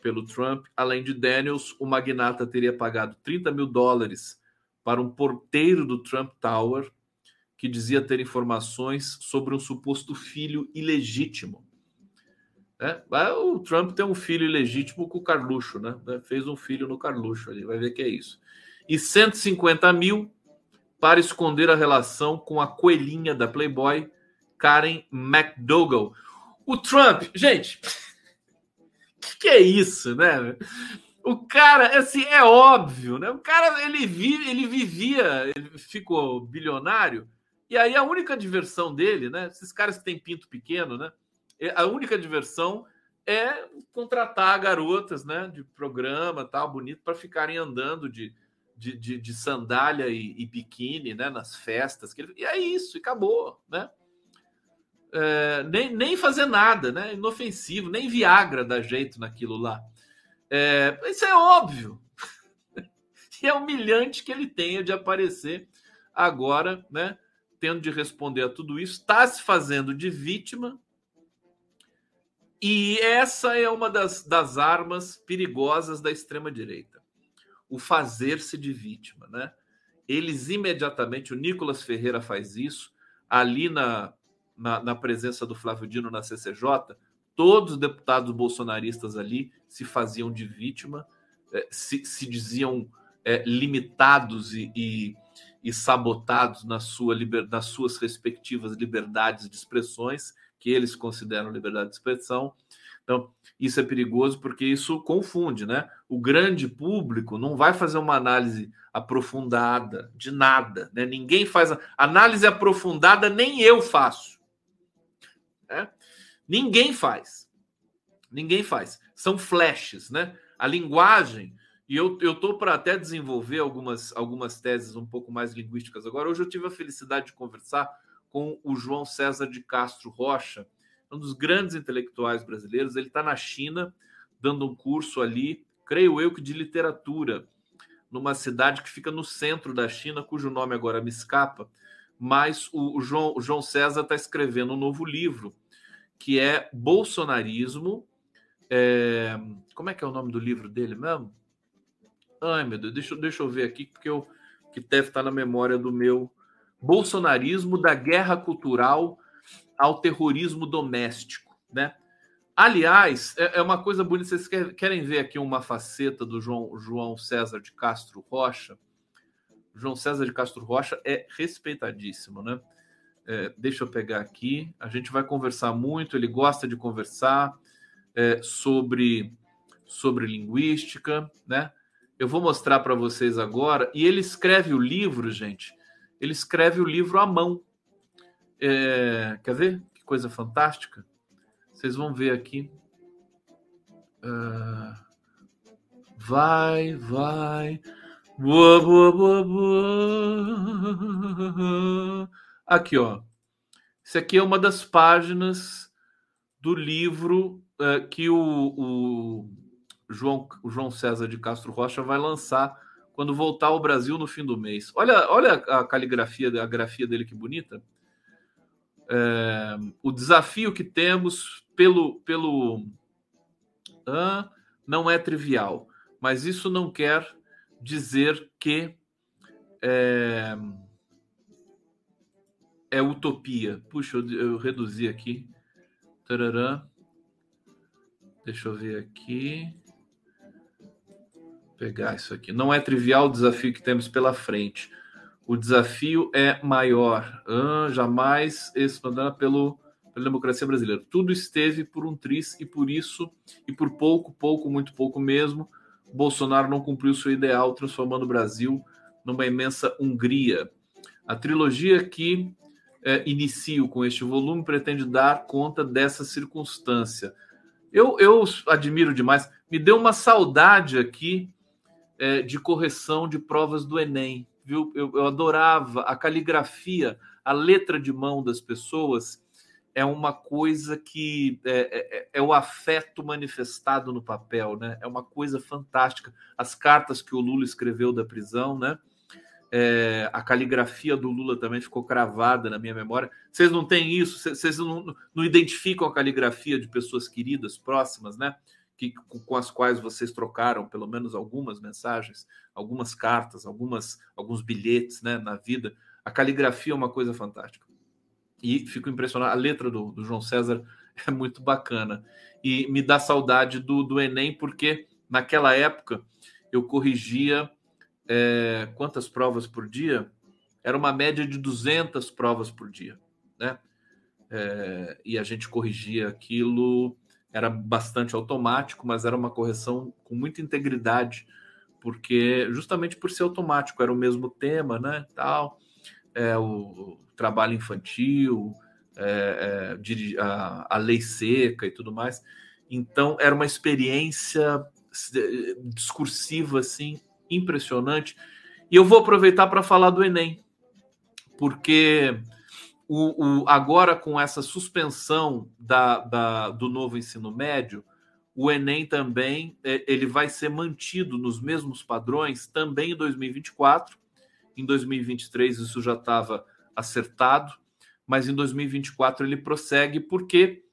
pelo Trump. Além de Daniels, o magnata teria pagado 30 mil dólares para um porteiro do Trump Tower que dizia ter informações sobre um suposto filho ilegítimo. É, o Trump tem um filho ilegítimo com o Carluxo, né? Fez um filho no Carluxo ali, vai ver que é isso. E 150 mil para esconder a relação com a coelhinha da Playboy, Karen McDougall. O Trump, gente, que, que é isso, né? O cara, assim, é óbvio, né? O cara, ele, vive, ele vivia, ele ficou bilionário, e aí a única diversão dele, né? Esses caras que têm pinto pequeno, né? A única diversão é contratar garotas, né? De programa, tal, bonito, para ficarem andando de, de, de, de sandália e, e, biquíni, né? Nas festas. Que ele, e é isso, e acabou, né? É, nem, nem fazer nada, né? Inofensivo, nem Viagra dá jeito naquilo lá. É, isso é óbvio. e é humilhante que ele tenha de aparecer agora, né? Tendo de responder a tudo isso, está se fazendo de vítima. E essa é uma das, das armas perigosas da extrema-direita. O fazer-se de vítima, né? Eles imediatamente, o Nicolas Ferreira faz isso, ali na, na, na presença do Flávio Dino na CCJ, todos os deputados bolsonaristas ali se faziam de vítima, eh, se, se diziam é, limitados e, e, e, sabotados na sua liber, nas suas respectivas liberdades de expressões, que eles consideram liberdade de expressão. Então, isso é perigoso porque isso confunde, né? O grande público não vai fazer uma análise aprofundada de nada, né? Ninguém faz análise aprofundada, nem eu faço. Né? Ninguém faz. Ninguém faz. São flashes, né? A linguagem. E eu estou para até desenvolver algumas, algumas teses um pouco mais linguísticas agora. Hoje eu tive a felicidade de conversar com o João César de Castro Rocha, um dos grandes intelectuais brasileiros. Ele está na China, dando um curso ali, creio eu que de literatura, numa cidade que fica no centro da China, cujo nome agora me escapa mas o, João, o João César está escrevendo um novo livro que é Bolsonarismo. É... Como é que é o nome do livro dele mesmo? Ai, meu Deus, deixa, deixa eu ver aqui, porque eu, que deve estar na memória do meu. Bolsonarismo da guerra cultural ao terrorismo doméstico, né? Aliás, é, é uma coisa bonita. Vocês querem ver aqui uma faceta do João, João César de Castro Rocha? João César de Castro Rocha é respeitadíssimo, né? É, deixa eu pegar aqui. A gente vai conversar muito. Ele gosta de conversar é, sobre sobre linguística, né? Eu vou mostrar para vocês agora. E ele escreve o livro, gente. Ele escreve o livro à mão. É, quer ver? Que coisa fantástica. Vocês vão ver aqui. Uh, vai, vai. Boa, boa, boa, boa. Aqui, ó. Isso aqui é uma das páginas do livro uh, que o, o, João, o João César de Castro Rocha vai lançar quando voltar ao Brasil no fim do mês. Olha, olha a caligrafia, a grafia dele que bonita. É, o desafio que temos pelo pelo ah, não é trivial, mas isso não quer dizer que é, é utopia. Puxa, eu, eu reduzi aqui. Deixa eu ver aqui. Pegar isso aqui. Não é trivial o desafio que temos pela frente. O desafio é maior. Ah, jamais expandida pelo pela democracia brasileira. Tudo esteve por um tris e por isso, e por pouco, pouco, muito pouco mesmo, Bolsonaro não cumpriu seu ideal, transformando o Brasil numa imensa Hungria. A trilogia que é, inicio com este volume pretende dar conta dessa circunstância. Eu, eu admiro demais. Me deu uma saudade aqui é, de correção de provas do Enem viu? Eu, eu adorava a caligrafia, a letra de mão das pessoas é uma coisa que é, é, é, é, o afeto manifestado no papel, né? É uma coisa fantástica. As cartas que o Lula escreveu da prisão, né? É, a caligrafia do Lula também ficou cravada na minha memória. Vocês não têm isso? Vocês não, não identificam a caligrafia de pessoas queridas, próximas, né? que, com as quais vocês trocaram pelo menos algumas mensagens, algumas cartas, algumas, alguns bilhetes né, na vida. A caligrafia é uma coisa fantástica. E fico impressionado. A letra do, do João César é muito bacana. E me dá saudade do, do Enem, porque naquela época eu corrigia é, quantas provas por dia? Era uma média de 200 provas por dia. Né? É, e a gente corrigia aquilo era bastante automático, mas era uma correção com muita integridade, porque justamente por ser automático, era o mesmo tema, né? Tal, é, o, trabalho infantil, é, é, a, a lei seca e tudo mais. Então, era uma experiência discursiva assim impressionante. E eu vou aproveitar para falar do Enem, porque o, o, agora, com essa suspensão da, da, do novo ensino médio, o Enem também é, ele vai ser mantido nos mesmos padrões também em 2024. Em 2023 isso já estava acertado, mas em 2024 ele prossegue porque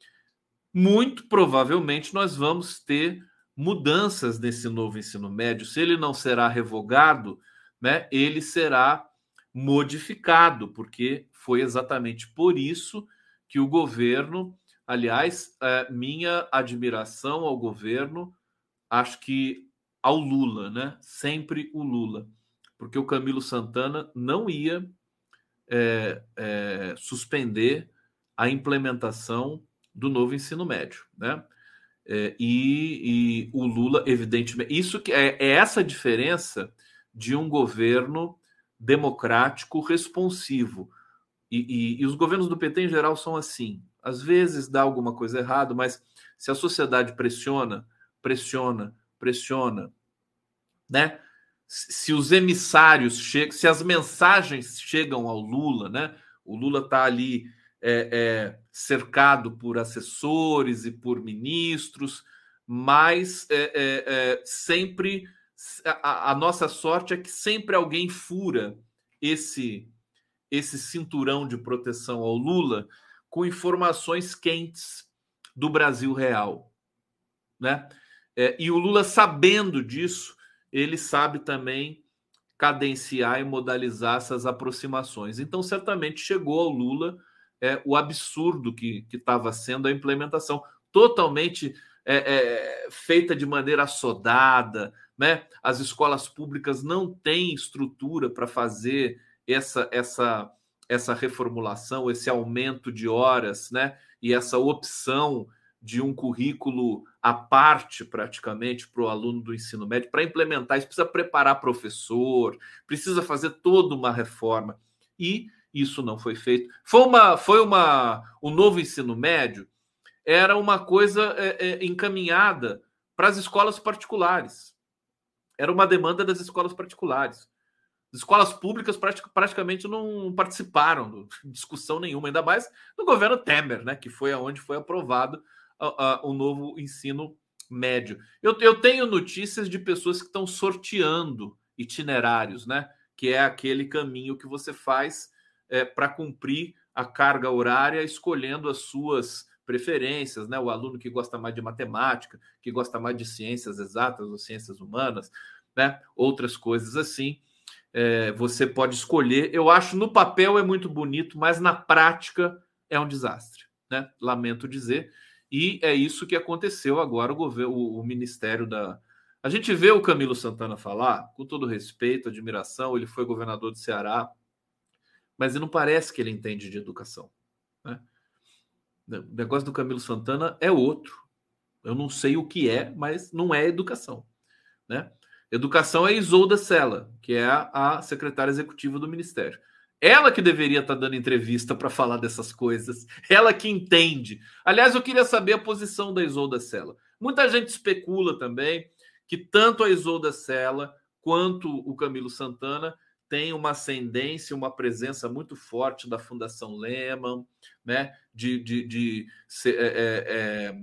muito provavelmente nós vamos ter mudanças nesse novo ensino médio. Se ele não será revogado, né, ele será modificado, porque foi exatamente por isso que o governo, aliás, é, minha admiração ao governo, acho que ao Lula, né? Sempre o Lula, porque o Camilo Santana não ia é, é, suspender a implementação do novo ensino médio, né? É, e, e, o Lula, evidentemente, isso que é, é essa diferença de um governo democrático responsivo. E, e, e, os governos do PT em geral são assim. Às vezes dá alguma coisa errada, mas se a sociedade pressiona, pressiona, pressiona, né? Se os emissários chegam, se as mensagens chegam ao Lula, né? O Lula está ali é, é, cercado por assessores e por ministros, mas é, é, é sempre a, a nossa sorte é que sempre alguém fura esse esse cinturão de proteção ao Lula com informações quentes do Brasil real, né? É, e o Lula sabendo disso, ele sabe também cadenciar e modalizar essas aproximações. Então, certamente chegou ao Lula é, o absurdo que estava sendo a implementação, totalmente é, é, feita de maneira assodada, né? As escolas públicas não têm estrutura para fazer essa essa essa reformulação, esse aumento de horas, né? E essa opção de um currículo à parte, praticamente, para o aluno do ensino médio, para implementar isso, precisa preparar professor, precisa fazer toda uma reforma. E isso não foi feito. Foi uma, foi uma, o novo ensino médio era uma coisa é, é, encaminhada para as escolas particulares. Era uma demanda das escolas particulares. As escolas públicas praticamente não participaram de discussão nenhuma, ainda mais no governo Temer, né, que foi aonde foi aprovado o novo ensino médio. Eu, eu tenho notícias de pessoas que estão sorteando itinerários, né, que é aquele caminho que você faz é, para cumprir a carga horária, escolhendo as suas preferências, né? O aluno que gosta mais de matemática, que gosta mais de ciências exatas ou ciências humanas, né? Outras coisas assim é, você pode escolher. Eu acho no papel é muito bonito, mas na prática é um desastre, né? Lamento dizer. E é isso que aconteceu agora o governo, o, Ministério da. A gente vê o Camilo Santana falar, com todo respeito, admiração, ele foi governador do Ceará mas não parece que ele entende de educação. Né? O negócio do Camilo Santana é outro. Eu não sei o que é, mas não é educação. Né? Educação é Isolda Sela, que é a secretária executiva do Ministério. Ela que deveria estar dando entrevista para falar dessas coisas. Ela que entende. Aliás, eu queria saber a posição da Isolda Sela. Muita gente especula também que tanto a Isolda Sela quanto o Camilo Santana têm uma ascendência, uma presença muito forte da Fundação Lehman, né? de, de, de é, é, é,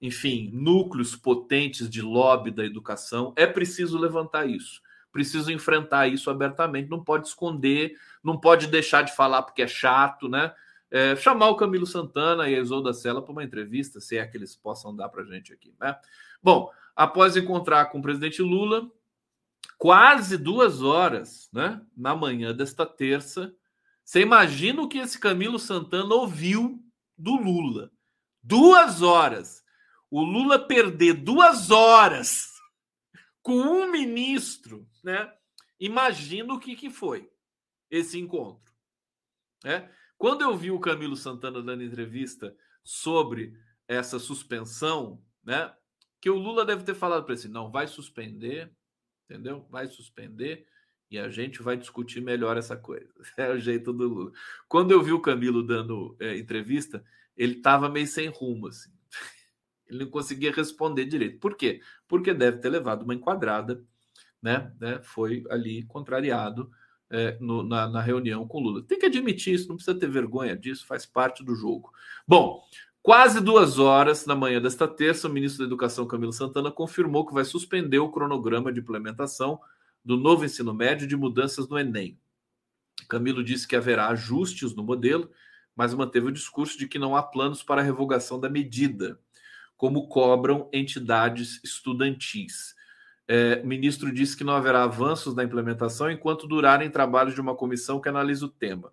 enfim, núcleos potentes de lobby da educação. É preciso levantar isso. Preciso enfrentar isso abertamente. Não pode esconder, não pode deixar de falar porque é chato, né? É, chamar o Camilo Santana e a Isolda Sela para uma entrevista, se é que eles possam dar para a gente aqui, né? Bom, após encontrar com o presidente Lula, quase duas horas, né? Na manhã desta terça, você imagina o que esse Camilo Santana ouviu do Lula? Duas horas. O Lula perder duas horas com um ministro, né? Imagina o que, que foi esse encontro. Né? Quando eu vi o Camilo Santana dando entrevista sobre essa suspensão, né? Que o Lula deve ter falado para ele assim, não, vai suspender, entendeu? Vai suspender e a gente vai discutir melhor essa coisa. É o jeito do Lula. Quando eu vi o Camilo dando é, entrevista, ele estava meio sem rumo, assim. Ele não conseguia responder direito. Por quê? Porque deve ter levado uma enquadrada, né? né? Foi ali contrariado é, no, na, na, reunião com Lula. Tem que admitir isso, não precisa ter vergonha disso, faz parte do jogo. Bom, quase duas horas na manhã desta terça, o ministro da Educação, Camilo Santana, confirmou que vai suspender o cronograma de implementação do novo ensino médio de mudanças no Enem. Camilo disse que haverá ajustes no modelo, mas manteve o discurso de que não há planos para a revogação da medida, como cobram entidades estudantis. É, o ministro disse que não haverá avanços na implementação enquanto durarem trabalhos de uma comissão que analisa o tema.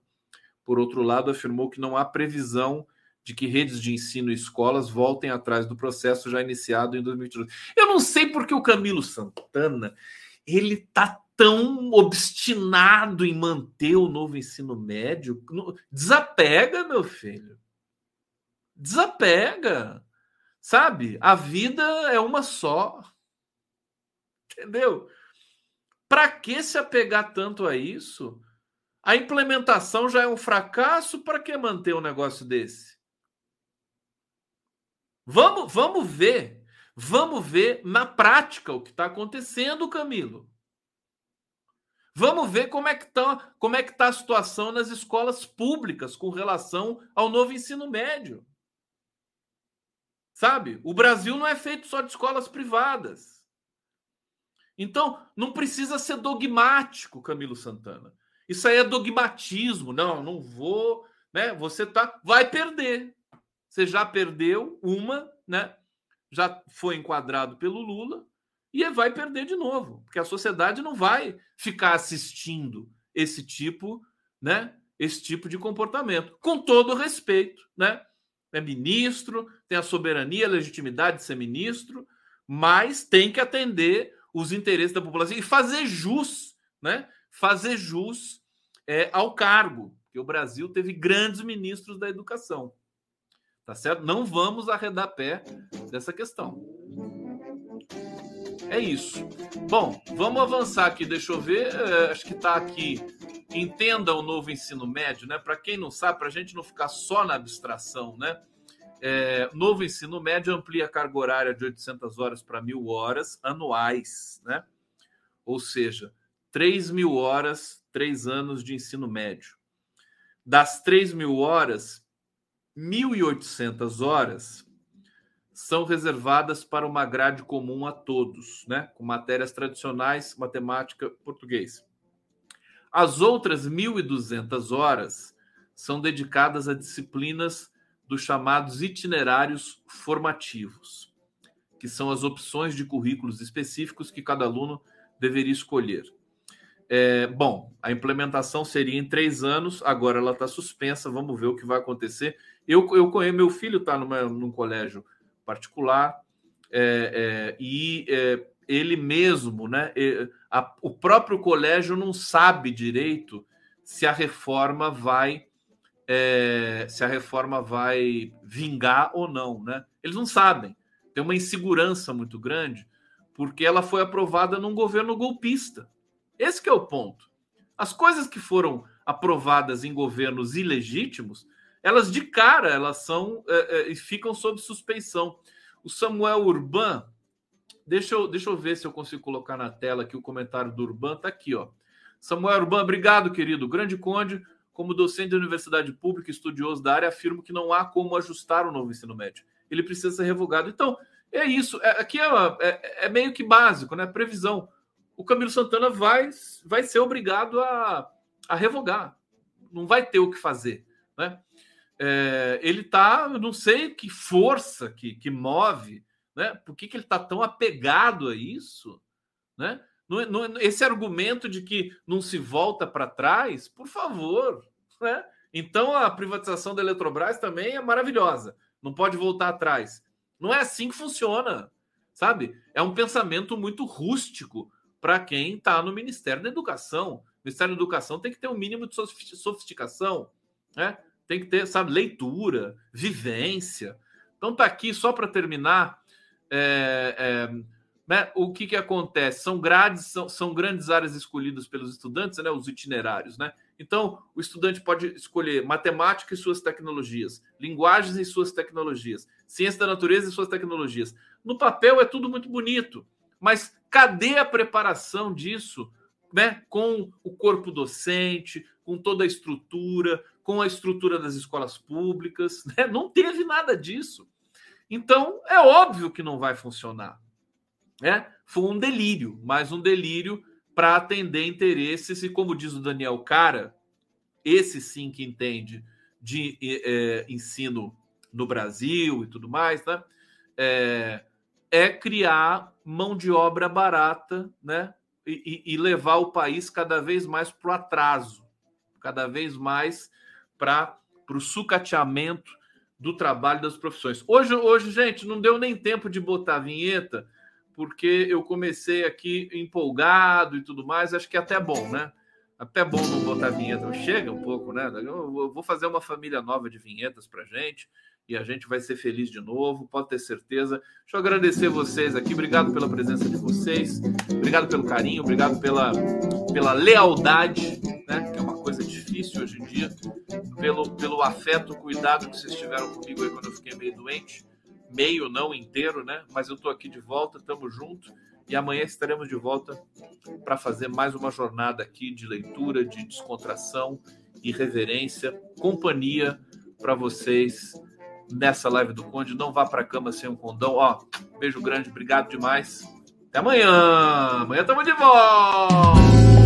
Por outro lado, afirmou que não há previsão de que redes de ensino e escolas voltem atrás do processo já iniciado em 2022. Eu não sei porque o Camilo Santana ele tá tão obstinado em manter o novo ensino médio. Desapega, meu filho. Desapega. Sabe? A vida é uma só. Entendeu? Para que se apegar tanto a isso? A implementação já é um fracasso, para que manter um negócio desse? Vamos, vamos ver. Vamos ver na prática o que está acontecendo, Camilo. Vamos ver como é que está como é que tá a situação nas escolas públicas com relação ao novo ensino médio. Sabe? O Brasil não é feito só de escolas privadas. Então, não precisa ser dogmático, Camilo Santana. Isso aí é dogmatismo. Não, não vou, né? Você tá vai perder. Você já perdeu uma, né? Já foi enquadrado pelo Lula e vai perder de novo, porque a sociedade não vai ficar assistindo esse tipo, né? Esse tipo de comportamento, com todo respeito, né? É ministro, tem a soberania, a legitimidade de ser ministro, mas tem que atender os interesses da população e fazer jus, né? Fazer jus é, ao cargo, que o Brasil teve grandes ministros da educação, tá certo? Não vamos arredar pé dessa questão. É isso. Bom, vamos avançar aqui. Deixa eu ver. É, acho que está aqui. Entenda o novo ensino médio, né? Para quem não sabe, para a gente não ficar só na abstração, né? É, novo ensino médio amplia a carga horária de 800 horas para mil horas anuais, né? Ou seja, 3 mil horas, três anos de ensino médio. Das 3 mil horas, 1.800 horas são reservadas para uma grade comum a todos, né? Com matérias tradicionais, matemática, português. As outras 1.200 horas são dedicadas a disciplinas dos chamados itinerários formativos, que são as opções de currículos específicos que cada aluno deveria escolher. É, bom, a implementação seria em três anos, agora ela está suspensa, vamos ver o que vai acontecer. Eu, eu conheço, meu filho está num colégio particular é, é, e é, ele mesmo, né? A, o próprio colégio não sabe direito se a reforma vai é, se a reforma vai vingar ou não, né? Eles não sabem. Tem uma insegurança muito grande porque ela foi aprovada num governo golpista. Esse é o ponto. As coisas que foram aprovadas em governos ilegítimos, elas de cara elas são é, é, ficam sob suspeição. O Samuel Urban, deixa eu, deixa eu ver se eu consigo colocar na tela aqui o comentário do Urban, tá aqui, ó. Samuel Urban, obrigado, querido. Grande Conde, como docente da universidade pública, estudioso da área, afirmo que não há como ajustar o novo ensino médio. Ele precisa ser revogado. Então, é isso. É, aqui é, é, é, meio que básico, né? Previsão. O Camilo Santana vai, vai ser obrigado a, a revogar. Não vai ter o que fazer, né? É, ele tá, não sei que força que, que move, né? Por que, que ele está tão apegado a isso, né? esse argumento de que não se volta para trás, por favor, né? Então a privatização da Eletrobras também é maravilhosa, não pode voltar atrás. Não é assim que funciona, sabe? É um pensamento muito rústico para quem está no Ministério da Educação. O Ministério da Educação tem que ter um mínimo de sofisticação, né? Tem que ter, sabe, leitura, vivência. Então tá aqui só para terminar. É, é, né, o que, que acontece? São grades, são, são grandes áreas escolhidas pelos estudantes, né, os itinerários, né? Então, o estudante pode escolher matemática e suas tecnologias, linguagens e suas tecnologias, ciência da natureza e suas tecnologias. No papel é tudo muito bonito, mas cadê a preparação disso, né? Com o corpo docente, com toda a estrutura, com a estrutura das escolas públicas, né? Não teve nada disso. Então, é óbvio que não vai funcionar. Né? Foi um delírio, mas um delírio para atender interesses, e como diz o Daniel Cara, esse sim que entende de é, ensino no Brasil e tudo mais, né? É, é criar mão de obra barata, né? E, e levar o país cada vez mais para o atraso, cada vez mais para o sucateamento do trabalho das profissões. Hoje, hoje, gente, não deu nem tempo de botar a vinheta, porque eu comecei aqui empolgado e tudo mais. Acho que é até bom, né? Até bom não botar vinheta. Chega um pouco, né? Eu vou fazer uma família nova de vinhetas para gente e a gente vai ser feliz de novo, pode ter certeza. Deixa eu agradecer vocês aqui, obrigado pela presença de vocês, obrigado pelo carinho, obrigado pela, pela lealdade, né? Que é uma coisa difícil hoje em dia, pelo, pelo afeto, cuidado que vocês tiveram comigo aí quando eu fiquei meio doente meio, não inteiro, né? Mas eu estou aqui de volta, estamos juntos e amanhã estaremos de volta para fazer mais uma jornada aqui de leitura, de descontração e reverência, companhia para vocês nessa live do Conde. Não vá para cama sem um condão. Ó, beijo grande, obrigado demais. Até amanhã. Amanhã estamos de volta.